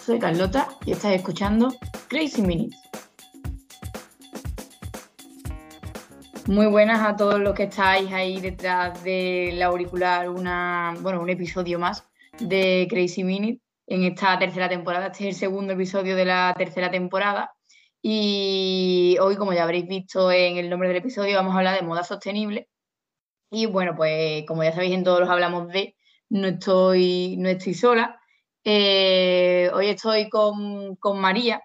soy Carlota y estás escuchando Crazy Minutes. Muy buenas a todos los que estáis ahí detrás del auricular, una, bueno, un episodio más de Crazy Minutes en esta tercera temporada. Este es el segundo episodio de la tercera temporada. Y hoy, como ya habréis visto en el nombre del episodio, vamos a hablar de moda sostenible. Y bueno, pues como ya sabéis, en todos los hablamos de, no estoy, no estoy sola. Eh, hoy estoy con, María.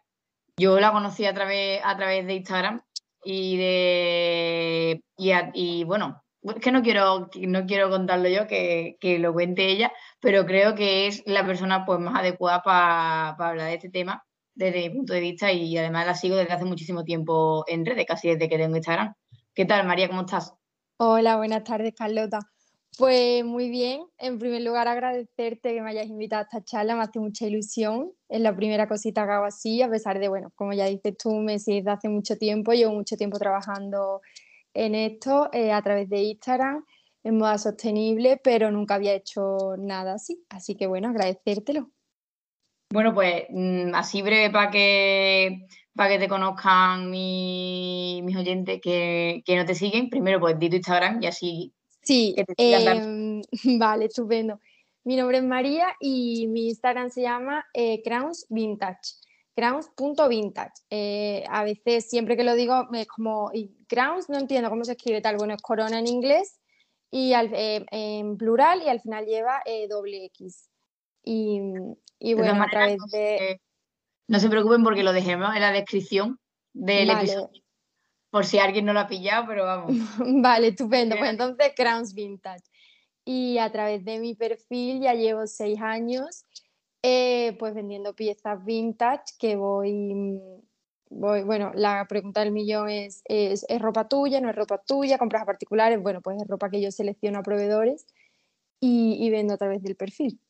Yo la conocí a través, a través de Instagram y de y, bueno, es que no quiero, no quiero contarlo yo, que, lo cuente ella, pero creo que es la persona pues, más adecuada para hablar de este tema desde mi punto de vista y además la sigo desde hace muchísimo tiempo en redes, casi desde que tengo Instagram. ¿Qué tal, María? ¿Cómo estás? Hola, buenas tardes, Carlota. Pues muy bien. En primer lugar, agradecerte que me hayas invitado a esta charla, me hace mucha ilusión. Es la primera cosita que hago así, a pesar de, bueno, como ya dices tú, me sigues de hace mucho tiempo, llevo mucho tiempo trabajando en esto eh, a través de Instagram en moda sostenible, pero nunca había hecho nada así. Así que bueno, agradecértelo. Bueno, pues mm, así breve para que, para que te conozcan mis oyentes que, no te siguen. Primero, pues di tu Instagram y así. Sí, em, vale, estupendo. Mi nombre es María y mi Instagram se llama eh, Crowns Vintage. Crowns.vintage. Eh, a veces, siempre que lo digo, es como. Crowns, no entiendo cómo se escribe tal. Bueno, es corona en inglés y eh, en plural y al final lleva eh, doble X. Y, y bueno, a través de... No se preocupen porque lo dejemos en la descripción del episodio. Por si alguien no lo ha pillado, pero vamos. vale, estupendo. Pues entonces, Crowns Vintage. Y a través de mi perfil ya llevo seis años eh, pues vendiendo piezas vintage que voy, voy, bueno, la pregunta del millón es, es, ropa tuya? ¿No es ropa tuya? ¿Compras a particulares? Bueno, pues es ropa que yo selecciono a proveedores y, y vendo a través del perfil.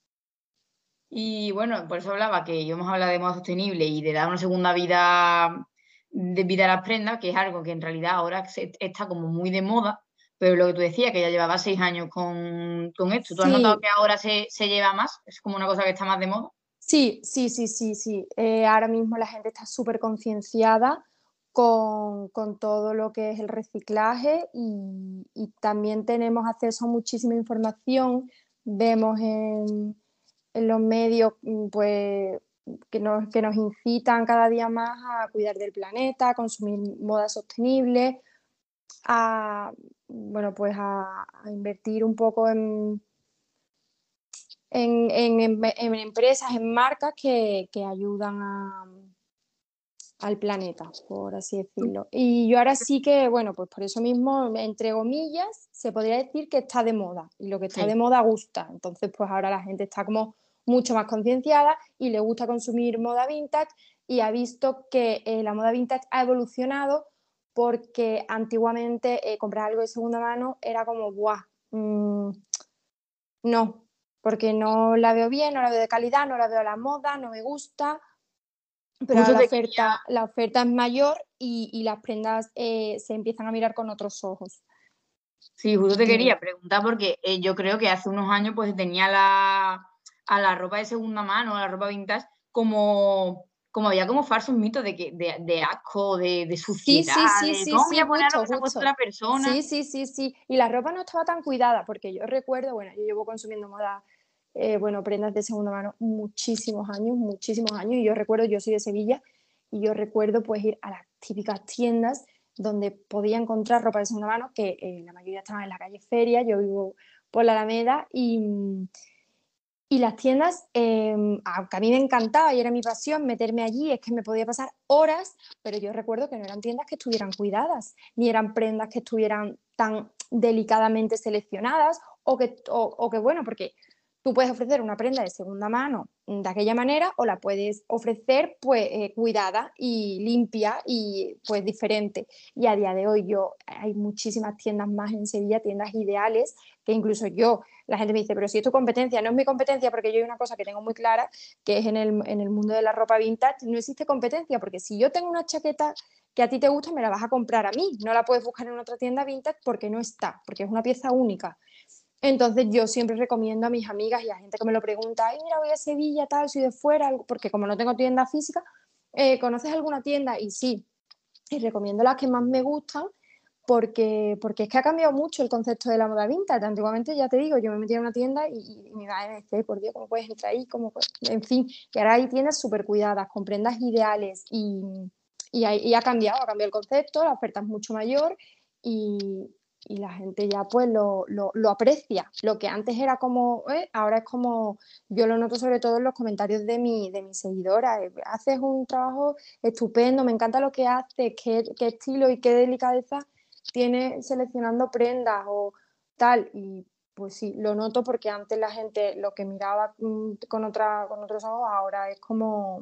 Y bueno, por eso hablaba que yo hemos hablado de moda sostenible y de dar una segunda vida vida a las prendas, que es algo que en realidad ahora está como muy de moda, pero lo que tú decías, que ya llevaba seis años con, esto, ¿tú has notado que ahora se, lleva más? ¿Es como una cosa que está más de moda? Sí, sí, sí, sí, sí. Eh, ahora mismo la gente está súper concienciada con, todo lo que es el reciclaje y, y también tenemos acceso a muchísima información. Vemos en en los medios mm, pues, que, nos, que nos incitan cada día más a cuidar del planeta, a consumir moda sostenible, a, bueno, pues a, invertir un poco en, en, empresas, en marcas que, ayudan al planeta, por así decirlo. Y yo ahora sí que, bueno, pues por eso mismo, entre comillas, se podría decir que está de moda y lo que está de moda gusta. Entonces, pues ahora la gente está como mucho más concienciada y le gusta consumir moda vintage y ha visto que eh, la moda vintage ha evolucionado porque antiguamente eh, comprar algo de segunda mano era como, ¡buah! Mm, no, porque no la veo bien, no la veo de calidad, no la veo a la moda, no me gusta. Pero la oferta, la oferta es mayor y, las prendas eh, se empiezan a mirar con otros ojos. Sí, justo te quería preguntar porque yo creo que hace unos años pues tenía la, a la ropa de segunda mano, a la ropa vintage, como, como había como falsos mitos de, que, de, de asco, de, de suciedad, sí, sí, sí, de cómo voy a poner mucho, la persona. Sí, sí, sí, sí. Y la ropa no estaba tan cuidada, porque yo recuerdo, bueno, yo llevo consumiendo moda, eh, bueno, prendas de segunda mano muchísimos años, muchísimos años, y yo recuerdo, yo soy de Sevilla, y yo recuerdo pues ir a las típicas tiendas donde podía encontrar ropa de segunda mano, que eh, la mayoría estaban en la calle Feria, yo vivo por la Alameda, y y las tiendas, em, aunque a mí me encantaba y era mi pasión meterme allí, es que me podía pasar horas, pero yo recuerdo que no eran tiendas que estuvieran cuidadas, ni eran prendas que estuvieran tan delicadamente seleccionadas, o que, o que bueno, porque tú puedes ofrecer una prenda de segunda mano de aquella manera o la puedes ofrecer pues eh, cuidada y limpia y pues diferente. Y a día de hoy yo hay muchísimas tiendas más en Sevilla, tiendas ideales, que incluso yo, la gente me dice, pero si es tu competencia, no es mi competencia porque yo hay una cosa que tengo muy clara, que es en el, en el mundo de la ropa vintage, no existe competencia, porque si yo tengo una chaqueta que a ti te gusta, me la vas a comprar a mí, no la puedes buscar en otra tienda vintage porque no está, porque es una pieza única. Entonces yo siempre recomiendo a mis amigas y a gente que me lo pregunta, ay, mira, voy a Sevilla, tal, soy de fuera, porque como no tengo tienda física, eh, ¿conoces alguna tienda? Y sí, y recomiendo las que más me gustan porque, porque es que ha cambiado mucho el concepto de la moda vintage. Antiguamente, ya te digo, yo me metía en una tienda y, y mi madre me decía, por Dios, ¿cómo puedes entrar ahí? ¿Cómo En fin, y ahora hay tiendas súper cuidadas, con prendas ideales y, y, ha, cambiado, ha cambiado el concepto, la oferta es mucho mayor y, y la gente ya pues lo, lo, lo, aprecia. Lo que antes era como, eh, ahora es como, yo lo noto sobre todo en los comentarios de mi, de mis seguidoras, eh, haces un trabajo estupendo, me encanta lo que haces, qué, qué estilo y qué delicadeza tiene seleccionando prendas o tal. Y pues sí, lo noto porque antes la gente lo que miraba mm, con, otra, con otros ojos ahora es como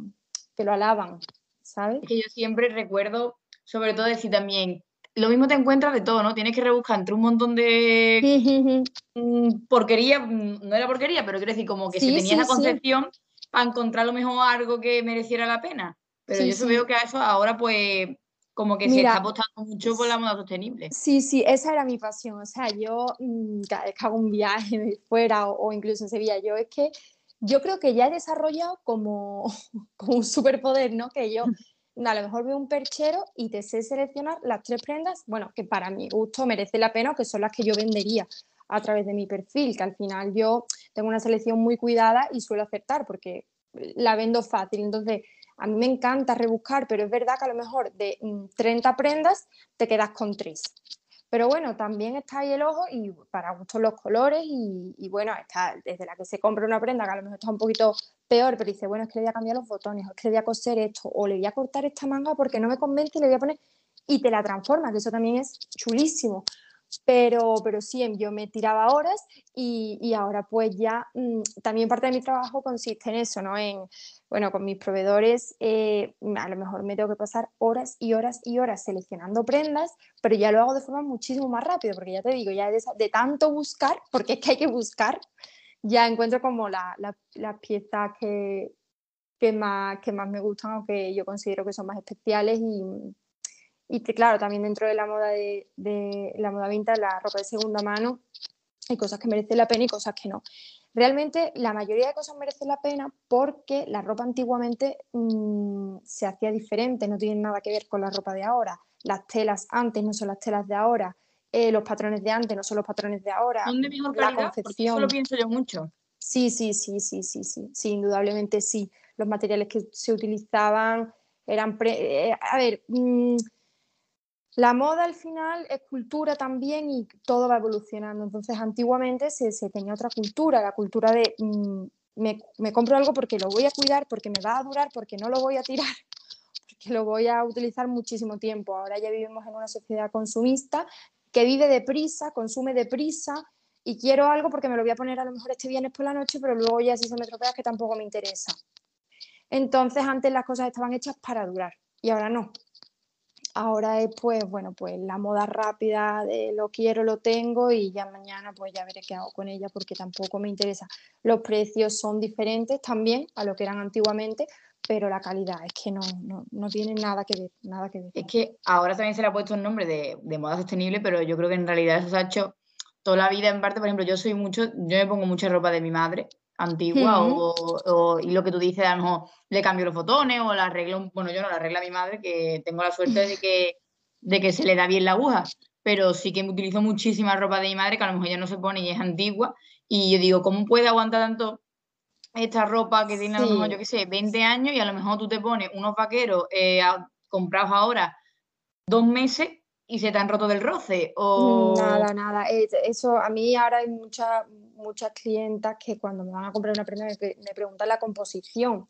que lo alaban, ¿sabes? Es que yo siempre recuerdo, sobre todo decir también, lo mismo te encuentras de todo, ¿no? Tienes que rebuscar entre un montón de mm, porquería, mm, no era porquería, pero quiero decir, como que si tenías la concepción para encontrar lo mejor algo que mereciera la pena. Pero yo veo que a eso ahora pues como que se está apostando mucho por la moda sostenible. Sí, sí, esa era mi pasión. O sea, yo mm, cada vez que hago un viaje fuera o, incluso en Sevilla, yo es que yo creo que ya he desarrollado como, como un superpoder, ¿no? Que yo a lo mejor veo un perchero y te sé seleccionar las tres prendas, bueno, que para mi gusto merece la pena o que son las que yo vendería a través de mi perfil, que al final yo tengo una selección muy cuidada y suelo aceptar porque la vendo fácil. Entonces, a mí me encanta rebuscar, pero es verdad que a lo mejor de 30 mm, prendas te quedas con tres. Pero bueno, también está ahí el ojo y para gustos los colores y, bueno, está desde la que se compra una prenda que a lo mejor está un poquito peor, pero dice, bueno, es que le voy a cambiar los botones, o es que le voy a coser esto, o le voy a cortar esta manga porque no me convence y le voy a poner y te la transforma, que eso también es chulísimo pero, pero sí, yo me tiraba horas y, y ahora pues ya mm, también parte de mi trabajo consiste en eso, ¿no? En, bueno, con mis proveedores eh, a lo mejor me tengo que pasar horas y horas y horas seleccionando prendas, pero ya lo hago de forma muchísimo más rápido, porque ya te digo, ya de, de tanto buscar, porque es que hay que buscar, ya encuentro como las la, piezas que, que, más, que más me gustan o que yo considero que son más especiales y, y claro, también dentro de la moda de, la moda vintage, la ropa de segunda mano, hay cosas que merecen la pena y cosas que no. Realmente la mayoría de cosas merecen la pena porque la ropa antiguamente mm, se hacía diferente, no tiene nada que ver con la ropa de ahora. Las telas antes no son las telas de ahora, eh, los patrones de antes no son los patrones de ahora. ¿Son de mejor calidad? La confección. Eso lo pienso yo mucho. Sí, sí, sí, sí, sí, sí, sí, indudablemente sí. Los materiales que se utilizaban eran... Eh, a ver, mm, la moda al final es cultura también y todo va evolucionando. Entonces, antiguamente se, tenía otra cultura, la cultura de mm, me, compro algo porque lo voy a cuidar, porque me va a durar, porque no lo voy a tirar, porque lo voy a utilizar muchísimo tiempo. Ahora ya vivimos en una sociedad consumista que vive deprisa, consume deprisa y quiero algo porque me lo voy a poner a lo mejor este viernes por la noche, pero luego ya si se me tropea que tampoco me interesa. Entonces, antes las cosas estaban hechas para durar y ahora no. Ahora es pues, bueno, pues la moda rápida de lo quiero, lo tengo y ya mañana pues ya veré qué hago con ella porque tampoco me interesa. Los precios son diferentes también a lo que eran antiguamente, pero la calidad es que no, no, no tiene nada que ver, nada que ver. Es que ahora también se le ha puesto un nombre de, de moda sostenible, pero yo creo que en realidad eso se ha hecho toda la vida en parte, por ejemplo, yo soy mucho, yo me pongo mucha ropa de mi madre antigua o, y lo que tú dices, a lo mejor le cambio los botones o la arreglo, bueno, yo no la arregla mi madre, que tengo la suerte de que, de que se le da bien la aguja, pero sí que utilizo muchísima ropa de mi madre que a lo mejor ya no se pone y es antigua y yo digo, ¿cómo puede aguantar tanto esta ropa que tiene a lo mejor, yo qué sé, 20 años y a lo mejor tú te pones unos vaqueros eh, comprados ahora dos meses y se te han roto del roce? O... Nada, nada. Eso a mí ahora hay muchas muchas clientas que cuando me van a comprar una prenda me, preguntan la composición.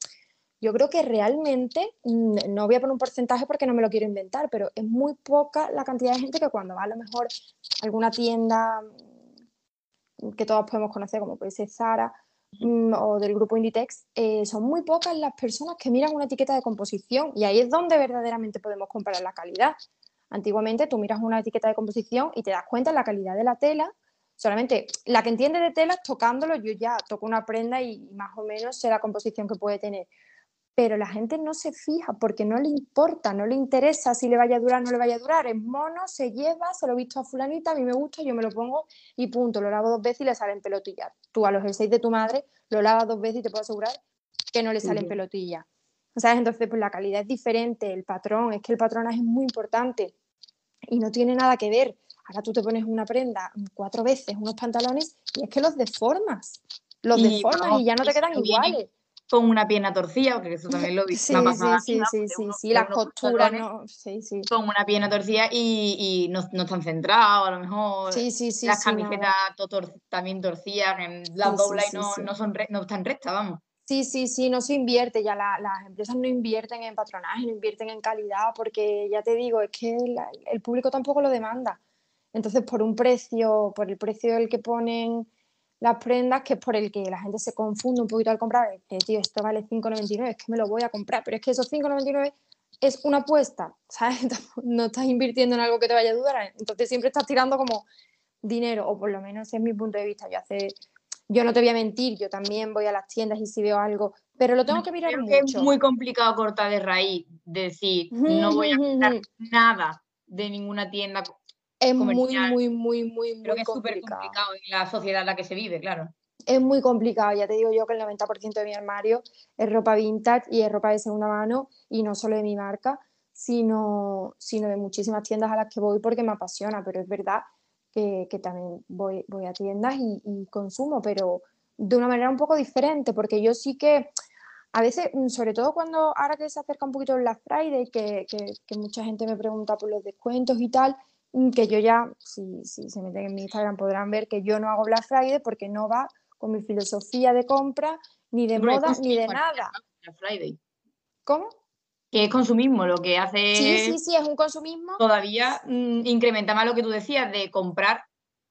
Yo creo que realmente, mm, no voy a poner un porcentaje porque no me lo quiero inventar, pero es muy poca la cantidad de gente que cuando va a lo mejor a alguna tienda que todos podemos conocer, como puede ser Zara o del grupo Inditex, eh, son muy pocas las personas que miran una etiqueta de composición y ahí es donde verdaderamente podemos comparar la calidad. Antiguamente tú miras una etiqueta de composición y te das cuenta de la calidad de la tela Solamente la que entiende de telas, tocándolo, yo ya toco una prenda y más o menos sé la composición que puede tener. Pero la gente no se fija porque no le importa, no le interesa si le vaya a durar o no le vaya a durar. Es mono, se lleva, se lo he visto a fulanita, a mí me gusta, yo me lo pongo y punto, lo lavo dos veces y le salen pelotillas. Tú a los jerseys de tu madre lo lavas dos veces y te puedo asegurar que no le salen pelotillas. ¿Sabes? Entonces, pues la calidad es diferente, el patrón, es que el patronaje es muy importante y no tiene nada que ver. Ahora tú te pones una prenda cuatro veces, unos pantalones, y es que los deformas. Los deformas y ya no te quedan iguales con una pierna torcida, porque eso también lo vi. Sí, sí, sí, sí, sí, las costuras, ¿no? Sí, sí. Con una pierna torcida y, y no, no, están centrados, a lo mejor. Sí, sí, sí. Las camisetas también torcidas, las doblas y no, no, son no están rectas, vamos. Sí, sí, sí, no se invierte, ya las empresas no invierten en patronaje, no invierten en calidad, porque ya te digo, es que el público tampoco lo demanda. Entonces, por un precio, por el precio del que ponen las prendas, que es por el que la gente se confunde un poquito al comprar, que tío, esto vale 5,99, es que me lo voy a comprar, pero es que esos 5,99 es una apuesta, ¿sabes? No estás invirtiendo en algo que te vaya a dudar, entonces siempre estás tirando como dinero, o por lo menos es mi punto de vista. Yo hace, yo no te voy a mentir, yo también voy a las tiendas y si veo algo, pero lo tengo que mirar mucho. es muy complicado cortar de raíz, decir, no voy a comprar nada de ninguna tienda es muy, muy, muy, muy, muy Creo que es súper complicado en la sociedad en la que se vive, claro. Es muy complicado, ya te digo yo que el 90% de mi armario es ropa vintage y es ropa de segunda mano y no solo de mi marca, sino, sino de muchísimas tiendas a las que voy porque me apasiona, pero es verdad que, que también voy, voy a tiendas y, y, consumo, pero de una manera un poco diferente, porque yo sí que a veces, sobre todo cuando ahora que se acerca un poquito el Black Friday, que, que, que mucha gente me pregunta por los descuentos y tal, Mm, que yo ya, si, si, se meten en mi Instagram, podrán ver que yo no hago Black Friday porque no va con mi filosofía de compra, ni de moda, ni de nada. Black Friday. ¿Cómo? Que es consumismo, lo que hace. Sí, sí, sí, es un consumismo. Todavía mm, incrementa más lo que tú decías de comprar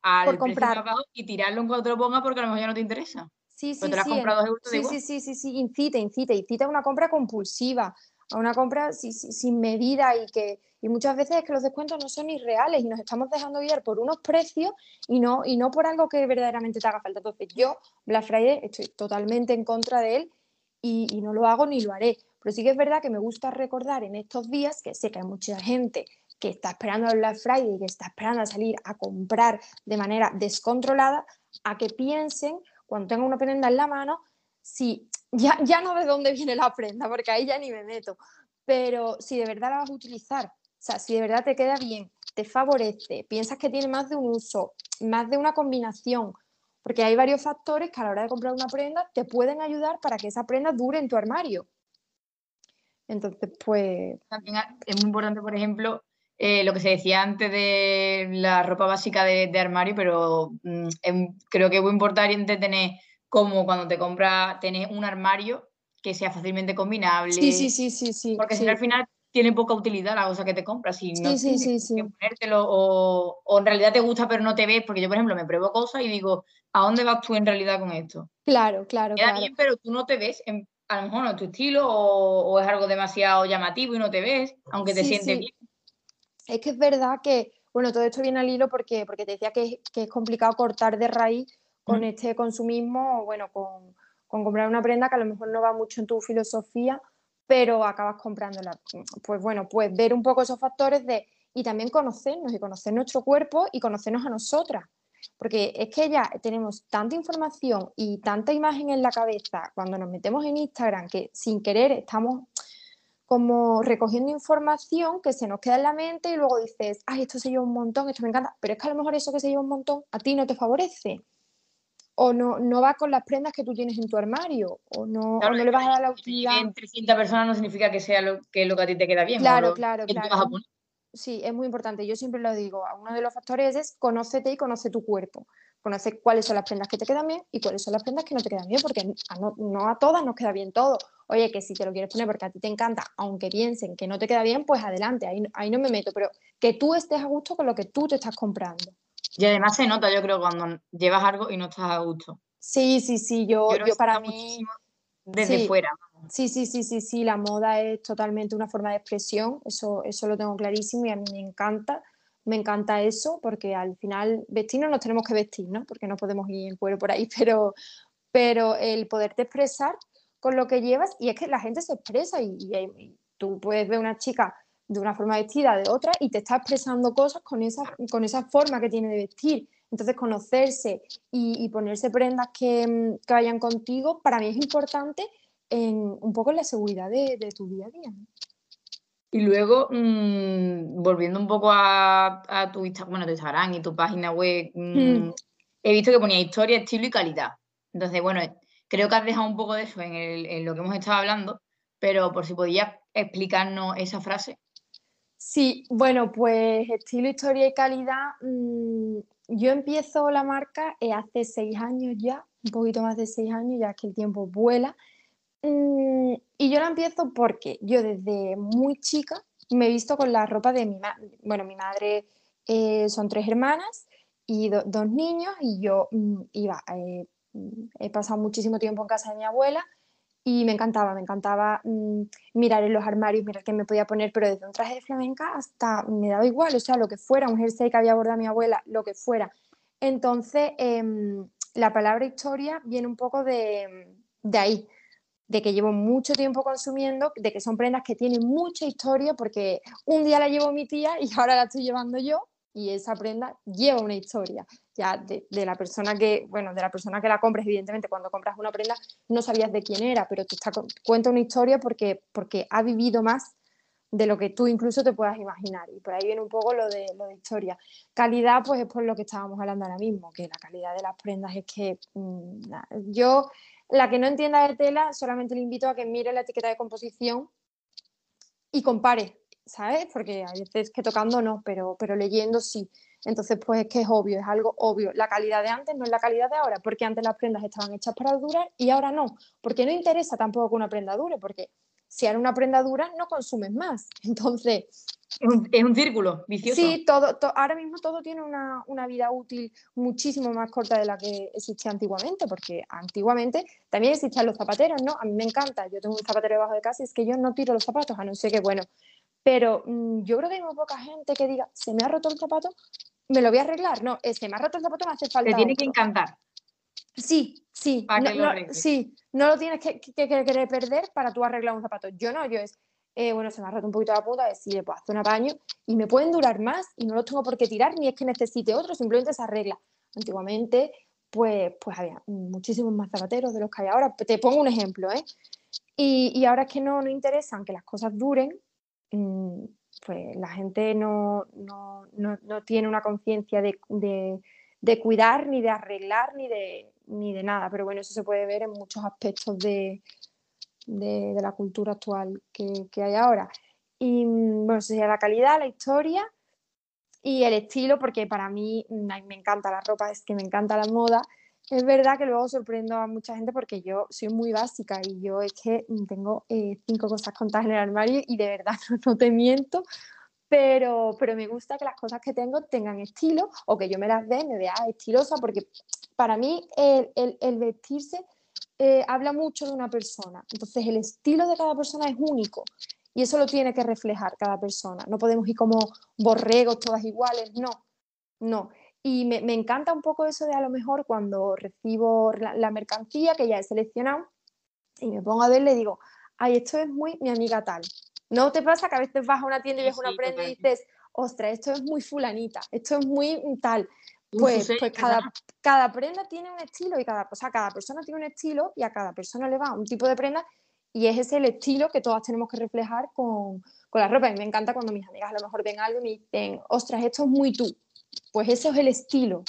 al Por comprar. y tirarlo en cuanto te lo pongas porque a lo mejor ya no te interesa. Sí, sí, sí, sí, sí, sí, sí, sí, incita, incita, incita a una compra compulsiva, a una compra sin medida y que y muchas veces es que los descuentos no son irreales y nos estamos dejando guiar por unos precios y no, y no por algo que verdaderamente te haga falta. Entonces yo, Black Friday, estoy totalmente en contra de él y, no lo hago ni lo haré. Pero sí que es verdad que me gusta recordar en estos días que sé que hay mucha gente que está esperando el Black Friday y que está esperando a salir a comprar de manera descontrolada, a que piensen cuando tengan una prenda en la mano, si ya, ya no de dónde viene la prenda, porque ahí ya ni me meto, pero si de verdad la vas a utilizar o sea, si de verdad te queda bien, te favorece, piensas que tiene más de un uso, más de una combinación, porque hay varios factores que a la hora de comprar una prenda te pueden ayudar para que esa prenda dure en tu armario. Entonces, pues... Es muy importante, por ejemplo, eh, lo que se decía antes de la ropa básica de, armario, pero mm, creo que es muy importante tener como cuando te compras, tener un armario que sea fácilmente combinable. Sí, sí, sí, sí, sí. Porque si al final tiene poca utilidad la cosa que te compras. y no sí, sí, sí, que ponértelo o, o, en realidad te gusta pero no te ves, porque yo, por ejemplo, me pruebo cosas y digo, ¿a dónde vas tú en realidad con esto? Claro, claro. Queda bien, pero tú no te ves, a lo mejor no es tu estilo o, es algo demasiado llamativo y no te ves, aunque te sientes bien. Es que es verdad que, bueno, todo esto viene al hilo porque, porque te decía que, que es complicado cortar de raíz con este consumismo, bueno, con, con comprar una prenda que a lo mejor no va mucho en tu filosofía pero acabas comprándola. Pues bueno, pues ver un poco esos factores de, y también conocernos y conocer nuestro cuerpo y conocernos a nosotras. Porque es que ya tenemos tanta información y tanta imagen en la cabeza cuando nos metemos en Instagram que sin querer estamos como recogiendo información que se nos queda en la mente y luego dices, ay, esto se lleva un montón, esto me encanta, pero es que a lo mejor eso que se lleva un montón a ti no te favorece o no, no va con las prendas que tú tienes en tu armario, o no, le vas a dar la utilidad. En 300 personas no significa que sea lo que, lo que a ti te queda bien. Claro, claro, claro. Sí, es muy importante. Yo siempre lo digo. Uno de los factores es conócete y conoce tu cuerpo. Conoce cuáles son las prendas que te quedan bien y cuáles son las prendas que no te quedan bien, porque no, no a todas nos queda bien todo. Oye, que si te lo quieres poner porque a ti te encanta, aunque piensen que no te queda bien, pues adelante, ahí, ahí no me meto, pero que tú estés a gusto con lo que tú te estás comprando. Y además se nota, yo creo, cuando llevas algo y no estás a gusto. Sí, sí, sí, yo, yo, para mí... Desde fuera. Sí, sí, sí, sí, sí, la moda es totalmente una forma de expresión, eso, eso lo tengo clarísimo y a mí me encanta, me encanta eso, porque al final vestirnos nos tenemos que vestir, ¿no? Porque no podemos ir en cuero por ahí, pero, pero el poderte expresar con lo que llevas y es que la gente se expresa y, tú puedes ver una chica de una forma vestida de otra y te está expresando cosas con esa, con esa forma que tiene de vestir. Entonces, conocerse y, ponerse prendas que, que, vayan contigo, para mí es importante en, un poco en la seguridad de, de tu día a día. Y luego, mm, volviendo un poco a, tu, bueno, tu Instagram y tu página web, mm, hmm. he visto que ponía historia, estilo y calidad. Entonces, bueno, creo que has dejado un poco de eso en, lo que hemos estado hablando, pero por si podías explicarnos esa frase. Sí, bueno, pues estilo, historia y calidad. Mm, yo empiezo la marca eh, hace seis años ya, un poquito más de seis años, ya que el tiempo vuela. Mm, y yo la empiezo porque yo desde muy chica me he visto con la ropa de mi madre. Bueno, mi madre eh, son tres hermanas y dos niños y yo mm, iba, eh, he pasado muchísimo tiempo en casa de mi abuela y me encantaba, me encantaba mirar en los armarios, mirar qué me podía poner, pero desde un traje de flamenca hasta me daba igual, o sea, lo que fuera, un jersey que había bordado mi abuela, lo que fuera. Entonces, em, la palabra historia viene un poco de, de ahí, de que llevo mucho tiempo consumiendo, de que son prendas que tienen mucha historia, porque un día la llevó mi tía y ahora la estoy llevando yo, y esa prenda lleva una historia ya de, la persona que, bueno, de la persona que la compres, evidentemente cuando compras una prenda no sabías de quién era, pero te está, cuenta una historia porque, porque ha vivido más de lo que tú incluso te puedas imaginar. Y por ahí viene un poco lo de, lo de historia. Calidad, pues es por lo que estábamos hablando ahora mismo, que la calidad de las prendas es que mm, yo la que no entienda de tela, solamente le invito a que mire la etiqueta de composición y compare, ¿sabes? Porque hay veces que tocando no, pero, pero leyendo sí. Entonces, pues es que es obvio, es algo obvio. La calidad de antes no es la calidad de ahora, porque antes las prendas estaban hechas para durar y ahora no. Porque no interesa tampoco que una prenda dure, porque si era una prenda dura no consumes más. Entonces, es un, círculo vicioso. Sí, todo, ahora mismo todo tiene una, vida útil muchísimo más corta de la que existía antiguamente, porque antiguamente también existían los zapateros, ¿no? A mí me encanta, yo tengo un zapatero debajo de casa y es que yo no tiro los zapatos, a no ser que, bueno, pero mm, yo creo que hay muy poca gente que diga, se me ha roto el zapato, me lo voy a arreglar. No, me ha roto el zapato, me hace falta. Te tiene que encantar. Sí, sí. no, sí, no lo tienes que, querer perder para tú arreglar un zapato. Yo no, yo es, eh, bueno, se me ha roto un poquito la punta, si le puedo hacer un apaño y me pueden durar más y no los tengo por qué tirar ni es que necesite otro, simplemente se arregla. Antiguamente, pues, pues había muchísimos más zapateros de los que hay ahora. Te pongo un ejemplo, ¿eh? Y, y ahora es que no, no interesan que las cosas duren, mm, pues la gente no, no, no, no tiene una conciencia de, de, de, cuidar, ni de arreglar, ni de, ni de nada. Pero bueno, eso se puede ver en muchos aspectos de, de, la cultura actual que, hay ahora. Y mm, bueno, sería la calidad, la historia y el estilo, porque para mí mm, me encanta la ropa, es que me encanta la moda. Es verdad que luego sorprendo a mucha gente porque yo soy muy básica y yo es que tengo eh, cinco cosas contadas en el armario y de verdad no, te miento, pero, pero me gusta que las cosas que tengo tengan estilo o que yo me las dé, me vea estilosa, porque para mí el, el, el vestirse eh, habla mucho de una persona. Entonces el estilo de cada persona es único y eso lo tiene que reflejar cada persona. No podemos ir como borregos todas iguales, no, no. Y me, encanta un poco eso de a lo mejor cuando recibo la, mercancía que ya he seleccionado y me pongo a ver, le digo, ay, esto es muy mi amiga tal. ¿No te pasa que a veces vas a una tienda y ves una prenda y dices, ostras, esto es muy fulanita, esto es muy tal? Pues, pues cada, cada, prenda tiene un estilo y cada, o sea, cada persona tiene un estilo y a cada persona le va un tipo de prenda y es ese el estilo que todas tenemos que reflejar con, con la ropa. Y me encanta cuando mis amigas a lo mejor ven algo y me dicen, ostras, esto es muy tú. Pues ese es el estilo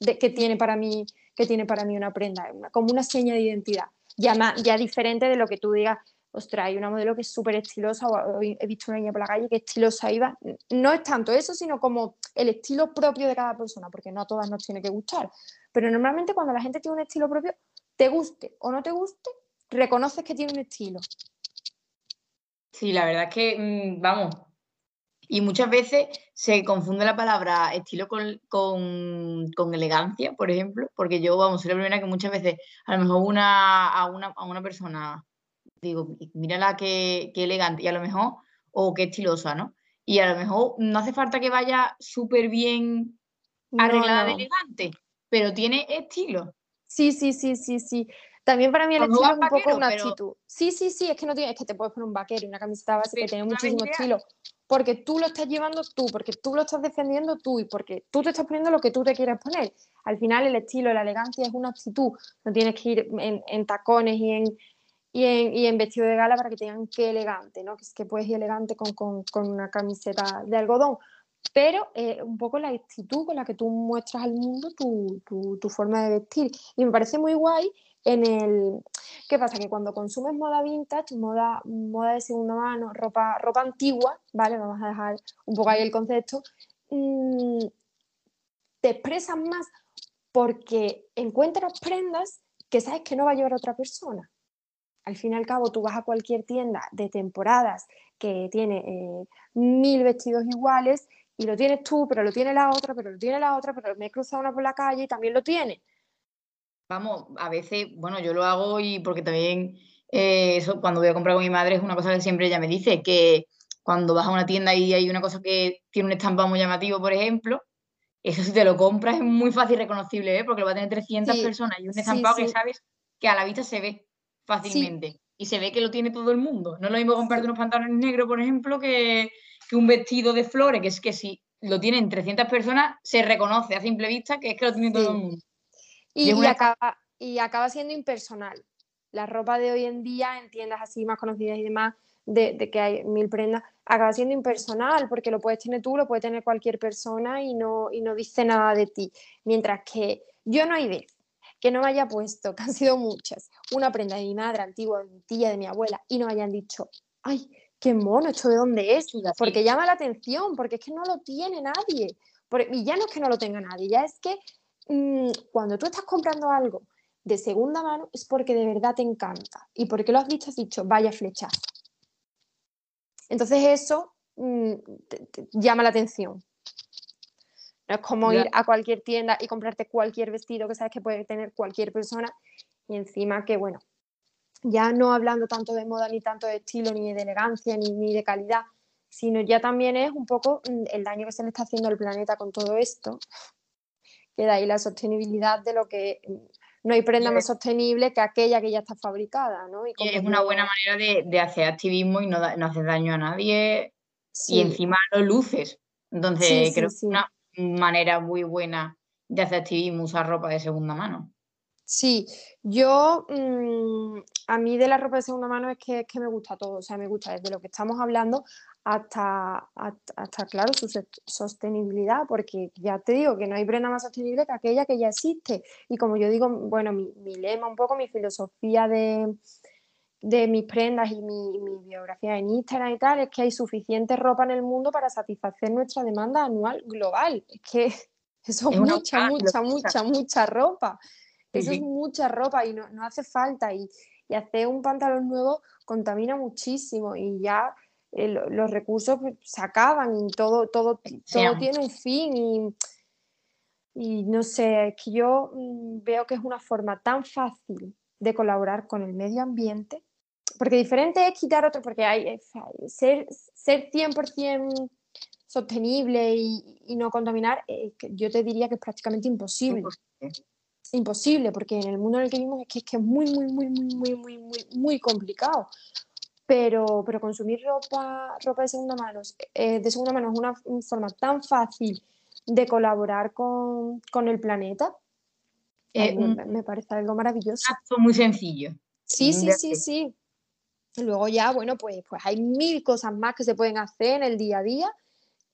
que, tiene para mí, que tiene para mí una prenda, como una seña de identidad. Ya, ya diferente de lo que tú digas, ostras, hay una modelo que es súper estilosa, o he visto una niña por la calle que estilosa iba. No es tanto eso, sino como el estilo propio de cada persona, porque no a todas nos tiene que gustar. Pero normalmente cuando la gente tiene un estilo propio, te guste o no te guste, reconoces que tiene un estilo. Sí, la verdad es que, mm, vamos, y muchas veces se confunde la palabra estilo con, con, elegancia, por ejemplo, porque yo, vamos, soy la primera que muchas veces, a lo mejor una, a, una, a una persona digo, mírala qué, qué elegante, y a lo mejor, o qué estilosa, ¿no? Y a lo mejor no hace falta que vaya súper bien arreglada de elegante, pero tiene estilo. Sí, sí, sí, sí, sí. También para mí el estilo es un poco una actitud. Sí, sí, sí, es que no tienes, es que te puedes poner un vaquero y una camiseta base que tiene muchísimo estilo. Porque tú lo estás llevando tú, porque tú lo estás defendiendo tú y porque tú te estás poniendo lo que tú te quieres poner. Al final el estilo, la elegancia es una actitud. No tienes que ir en, tacones y en, y en, vestido de gala para que tengan que elegante, ¿no? Que es que puedes ir elegante con, con, con una camiseta de algodón pero eh, un poco la actitud con la que tú muestras al mundo tu, tu, forma de vestir. Y me parece muy guay en el... ¿Qué pasa? Que cuando consumes moda vintage, moda, moda de segunda mano, ropa, ropa antigua, ¿vale? Vamos a dejar un poco ahí el concepto, mm, te expresas más porque encuentras prendas que sabes que no va a llevar otra persona. Al fin y al cabo, tú vas a cualquier tienda de temporadas que tiene eh, mil vestidos iguales y lo tienes tú, pero lo tiene la otra, pero lo tiene la otra, pero me he cruzado una por la calle y también lo tiene. Vamos, a veces, bueno, yo lo hago y porque también eh, eso, cuando voy a comprar con mi madre es una cosa que siempre ella me dice, que cuando vas a una tienda y hay una cosa que tiene un estampado muy llamativo, por ejemplo, eso si te lo compras es muy fácil reconocible, ¿eh? porque lo va a tener 300 personas y un estampado que sabes que a la vista se ve fácilmente. Y se ve que lo tiene todo el mundo. No es lo mismo comprarte unos pantalones negros, por ejemplo, que, que un vestido de flores, que es que si lo tienen 300 personas, se reconoce a simple vista que es que lo tiene todo el mundo. Y, acaba, y acaba siendo impersonal. La ropa de hoy en día, en tiendas así más conocidas y demás, de, que hay mil prendas, acaba siendo impersonal porque lo puedes tener tú, lo puede tener cualquier persona y no, y no dice nada de ti. Mientras que yo no hay vez que no me haya puesto, que han sido muchas, una prenda de mi madre antigua, de mi tía, de mi abuela, y no hayan dicho, ay, qué mono, ¿esto de dónde es? Porque llama la atención, porque es que no lo tiene nadie. y ya no es que no lo tenga nadie, ya es que mm, cuando tú estás comprando algo de segunda mano es porque de verdad te encanta y porque lo has visto, has dicho, vaya flechazo. Entonces eso mm, llama la atención. No es como ir a cualquier tienda y comprarte cualquier vestido que sabes que puede tener cualquier persona y encima que, bueno, ya no hablando tanto de moda, ni tanto de estilo, ni de elegancia, ni, de calidad, sino ya también es un poco mm, el daño que se le está haciendo al planeta con todo esto, que da ahí la sostenibilidad de lo que no hay prenda más sostenible que aquella que ya está fabricada, ¿no? Y es una buena manera de, hacer activismo y no, no hacer daño a nadie y encima lo luces. Entonces creo que es una manera muy buena de hacer activismo usar ropa de segunda mano. Sí, yo mm, a mí de la ropa de segunda mano es que, es que me gusta todo, o sea, me gusta desde lo que estamos hablando hasta, hasta, claro, su sostenibilidad, porque ya te digo que no hay prenda más sostenible que aquella que ya existe. Y como yo digo, bueno, mi, lema, un poco mi filosofía de, de mis prendas y mi, mi, biografía en Instagram y tal, es que hay suficiente ropa en el mundo para satisfacer nuestra demanda anual global. Es que eso es mucha, mucha, mucha, mucha ropa. Eso es mucha ropa y no, hace falta. Y, hacer un pantalón nuevo contamina muchísimo y ya eh, los recursos pues, se acaban y todo, todo, todo tiene un fin. Y, y no sé, es que yo mm, veo que es una forma tan fácil de colaborar con el medio ambiente, porque diferente es quitar otro, porque hay, ser, ser 100% sostenible y, no contaminar, eh, yo te diría que es prácticamente imposible imposible, porque en el mundo en el que vivimos es que es, que es muy, muy, muy, muy, muy, muy, muy, muy complicado. Pero, pero consumir ropa, ropa de segunda mano, eh, de segunda mano es una, forma tan fácil de colaborar con, con el planeta. Eh, me, parece algo maravilloso. Acto muy sencillo. Sí, sí, sí, sí. Luego ya, bueno, pues, pues hay mil cosas más que se pueden hacer en el día a día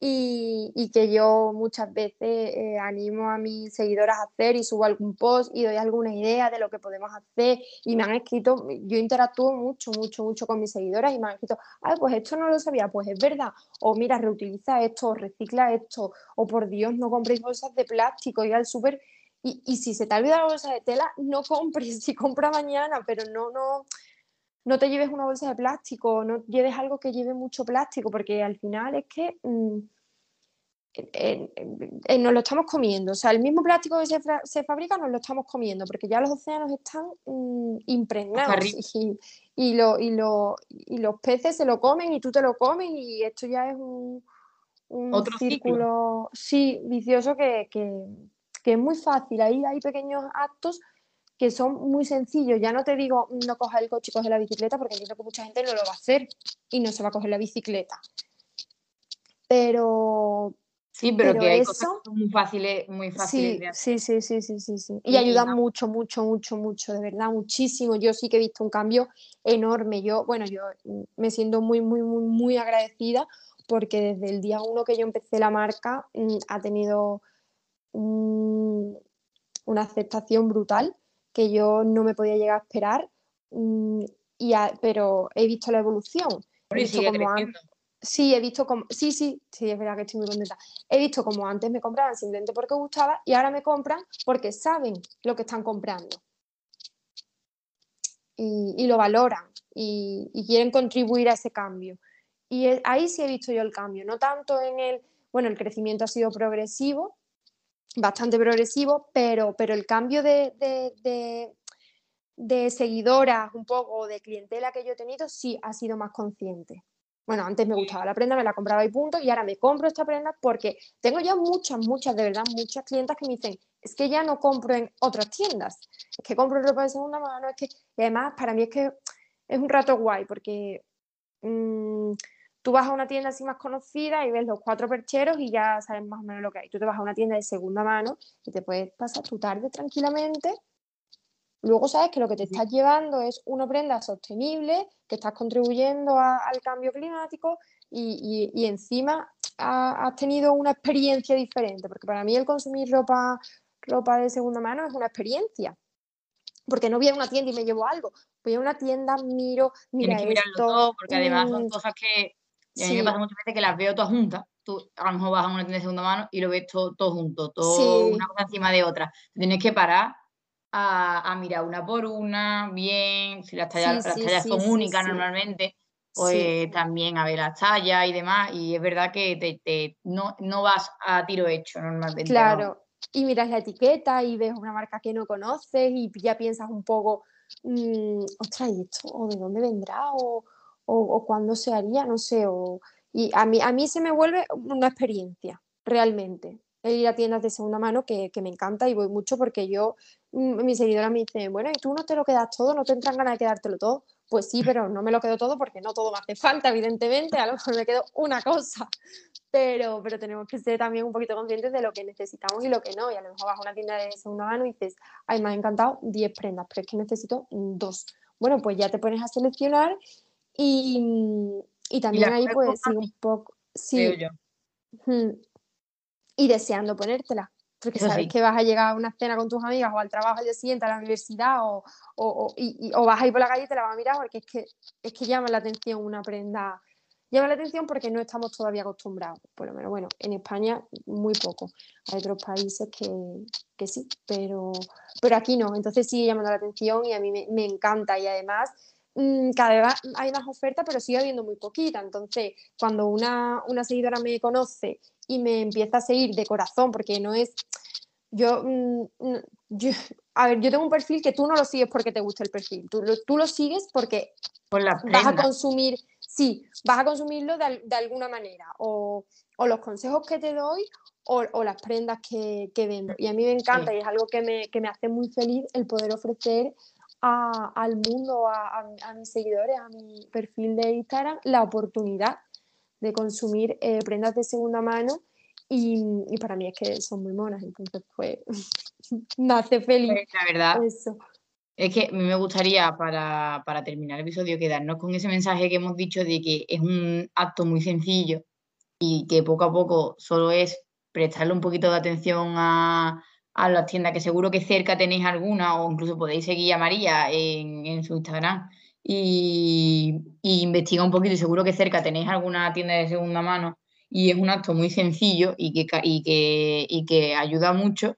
y, que yo muchas veces eh, animo a mis seguidoras a hacer y subo algún post y doy alguna idea de lo que podemos hacer y me han escrito, yo interactúo mucho, mucho, mucho con mis seguidoras y me han escrito, ay, pues esto no lo sabía, pues es verdad, o mira, reutiliza esto, recicla esto, o por Dios, no compréis bolsas de plástico, ir al súper y, y si se te ha olvidado la bolsa de tela, no compres, si compra mañana, pero no, no, no te lleves una bolsa de plástico, no lleves algo que lleve mucho plástico, porque al final es que mm, nos lo estamos comiendo. O sea, el mismo plástico que se, fabrica nos lo estamos comiendo, porque ya los océanos están mm, impregnados y, y, los peces se lo comen y tú te lo comes y esto ya es un, círculo sí, vicioso que, es muy fácil. Ahí hay pequeños actos que son muy sencillos. Ya no te digo no cojas el coche y coge la bicicleta, porque entiendo que mucha gente no lo va a hacer y no se va a coger la bicicleta. Pero, Sí, pero, que hay cosas muy fáciles, muy fáciles sí, de hacer. Sí, sí, sí, sí, sí, Y, ayuda mucho, mucho, mucho, mucho, de verdad, muchísimo. Yo sí que he visto un cambio enorme. Yo, bueno, yo me siento muy, muy, muy, muy agradecida porque desde el día uno que yo empecé la marca mm, ha tenido una aceptación brutal que yo no me podía llegar a esperar, mm, y pero he visto la evolución. He visto Sí, he visto como. Sí, sí, sí, es verdad que estoy muy contenta. He visto como antes me compraban simplemente porque gustaba y ahora me compran porque saben lo que están comprando. Y, lo valoran y, quieren contribuir a ese cambio. Y ahí sí he visto yo el cambio, no tanto en el. Bueno, el crecimiento ha sido progresivo, bastante progresivo, pero, pero el cambio de, de, de seguidoras, un poco, de clientela que yo he tenido, sí ha sido más consciente. Bueno, antes me gustaba la prenda, me la compraba y punto, y ahora me compro esta prenda porque tengo ya muchas, muchas, de verdad, muchas clientas que me dicen, es que ya no compro en otras tiendas, es que compro ropa de segunda mano, es que, y además para mí es que es un rato guay porque mm, tú vas a una tienda así más conocida y ves los cuatro percheros y ya sabes más o menos lo que hay. Tú te vas a una tienda de segunda mano y te puedes pasar tu tarde tranquilamente Luego sabes que lo que te estás llevando es una prenda sostenible, que estás contribuyendo al cambio climático y, encima has tenido una experiencia diferente, porque para mí el consumir ropa, ropa de segunda mano es una experiencia. Porque no voy a una tienda y me llevo algo, voy a una tienda, miro, mira Tienes que mirarlo todo, porque además son mm, cosas que a mí me pasa muchas veces que las veo todas juntas. Tú a lo mejor vas a una tienda de segunda mano y lo ves todo, todo junto, todo una cosa encima de otra. Tienes que parar a, mirar una por una, bien, si las tallas, las tallas son únicas normalmente, pues también a ver las tallas y demás, y es verdad que te, no, no, vas a tiro hecho normalmente. Claro, y miras la etiqueta y ves una marca que no conoces y ya piensas un poco, mmm, ostras, ¿y esto? ¿O de dónde vendrá? ¿O, o, cuándo se haría? No sé, o... Y a mí, a mí se me vuelve una experiencia, realmente el ir a tiendas de segunda mano que, que, me encanta y voy mucho porque yo, mm, mi seguidora me dice, bueno, ¿y tú no te lo quedas todo? ¿No te entran ganas de quedártelo todo? Pues sí, pero no me lo quedo todo porque no todo me hace falta, evidentemente, a lo mejor me quedo una cosa, pero, pero tenemos que ser también un poquito conscientes de lo que necesitamos y lo que no, y a lo mejor vas a una tienda de segunda mano y dices, ay, me ha encantado 10 prendas, pero es que necesito dos. Bueno, pues ya te pones a seleccionar y, y también ahí pues sí, un poco, sí, y deseando ponértela. Porque sabes que vas a llegar a una cena con tus amigas o al trabajo al día siguiente, a la universidad o, o, y, o vas a ir por la calle y te la vas a mirar porque es que, es que llama la atención una prenda. Llama la atención porque no estamos todavía acostumbrados, por lo menos, bueno, en España muy poco. Hay otros países que, que sí, pero, pero aquí no. Entonces sigue llamando la atención y a mí me, me encanta y además mm, cada vez hay más ofertas, pero sigue habiendo muy poquita. Entonces, cuando una, una seguidora me conoce y me empieza a seguir de corazón, porque no es, yo, mm, mm, yo, a ver, yo tengo un perfil que tú no lo sigues porque te gusta el perfil, tú, tú lo sigues porque vas a consumir, sí, vas a consumirlo de, de alguna manera, o, o, los consejos que te doy, o, o las prendas que, que, vendo. Y a mí me encanta y es algo que me, que me hace muy feliz el poder ofrecer a, al mundo, a, a, a, mis seguidores, a mi perfil de Instagram, la oportunidad de consumir eh, prendas de segunda mano y, y, para mí es que son muy monas, entonces pues me hace feliz. Pues, la verdad. Eso. Es que a mí me gustaría, para, para, terminar el episodio, quedarnos con ese mensaje que hemos dicho de que es un acto muy sencillo y que poco a poco solo es prestarle un poquito de atención a, a las tiendas, que seguro que cerca tenéis alguna, o incluso podéis seguir a María en, en su Instagram. Y, investiga un poquito y seguro que cerca tenéis alguna tienda de segunda mano. Y es un acto muy sencillo y que, y que, y que ayuda mucho.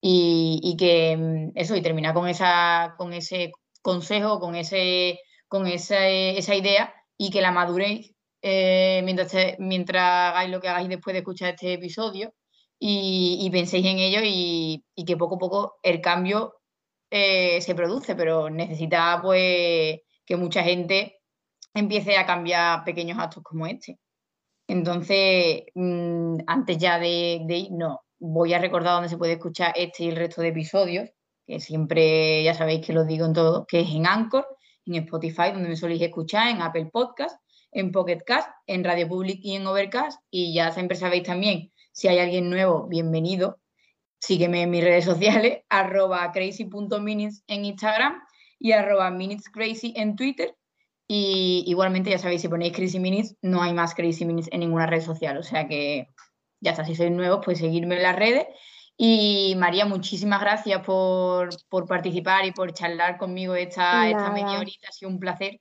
Y, que mm, eso, y termina con, esa, con ese consejo, con, ese, con esa, esa idea y que la maduréis eh, mientras, mientras hagáis lo que hagáis después de escuchar este episodio y, penséis en ello y, que poco a poco el cambio eh, se produce, pero necesita pues que mucha gente empiece a cambiar pequeños actos como este. Entonces, mm, antes ya de, de ir, no, voy a recordar dónde se puede escuchar este y el resto de episodios, que siempre ya sabéis que lo digo en todo, que es en Anchor, en Spotify, donde me soléis escuchar, en Apple Podcast, en Pocket Cast, en Radio Public y en Overcast. Y ya siempre sabéis también, si hay alguien nuevo, bienvenido. Sígueme en mis redes sociales, arroba crazy.minutes en Instagram y arroba minutescrazy en Twitter. Y igualmente, ya sabéis, si ponéis Crazy Minutes, no hay más Crazy Minutes en ninguna red social. O sea que ya está, si sois nuevos, pues seguirme en las redes. Y María, muchísimas gracias por, participar y por charlar conmigo esta, esta media horita. Ha sido un placer.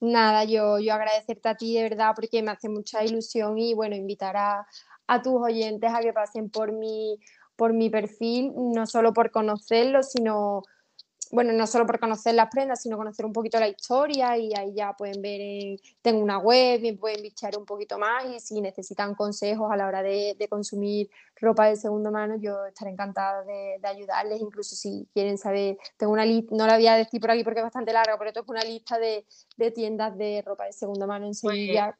Nada, yo, yo agradecerte a ti de verdad porque me hace mucha ilusión y bueno, invitar a, a tus oyentes a que pasen por mi, por mi perfil, no solo por conocerlo, sino bueno, no solo por conocer las prendas, sino conocer un poquito la historia y ahí ya pueden ver, tengo una web y pueden bichar un poquito más y si necesitan consejos a la hora de, consumir ropa de segunda mano, yo estaré encantada de, ayudarles, incluso si quieren saber, tengo una lista, no la voy a decir por aquí porque es bastante larga, pero tengo una lista de, tiendas de ropa de segunda mano en Sevilla.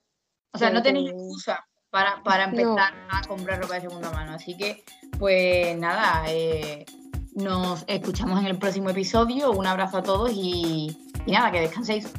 o sea, no tenéis excusa para, para empezar a comprar ropa de segunda mano, así que pues nada, eh, nos escuchamos en el próximo episodio. Un abrazo a todos y, y nada, que descanséis.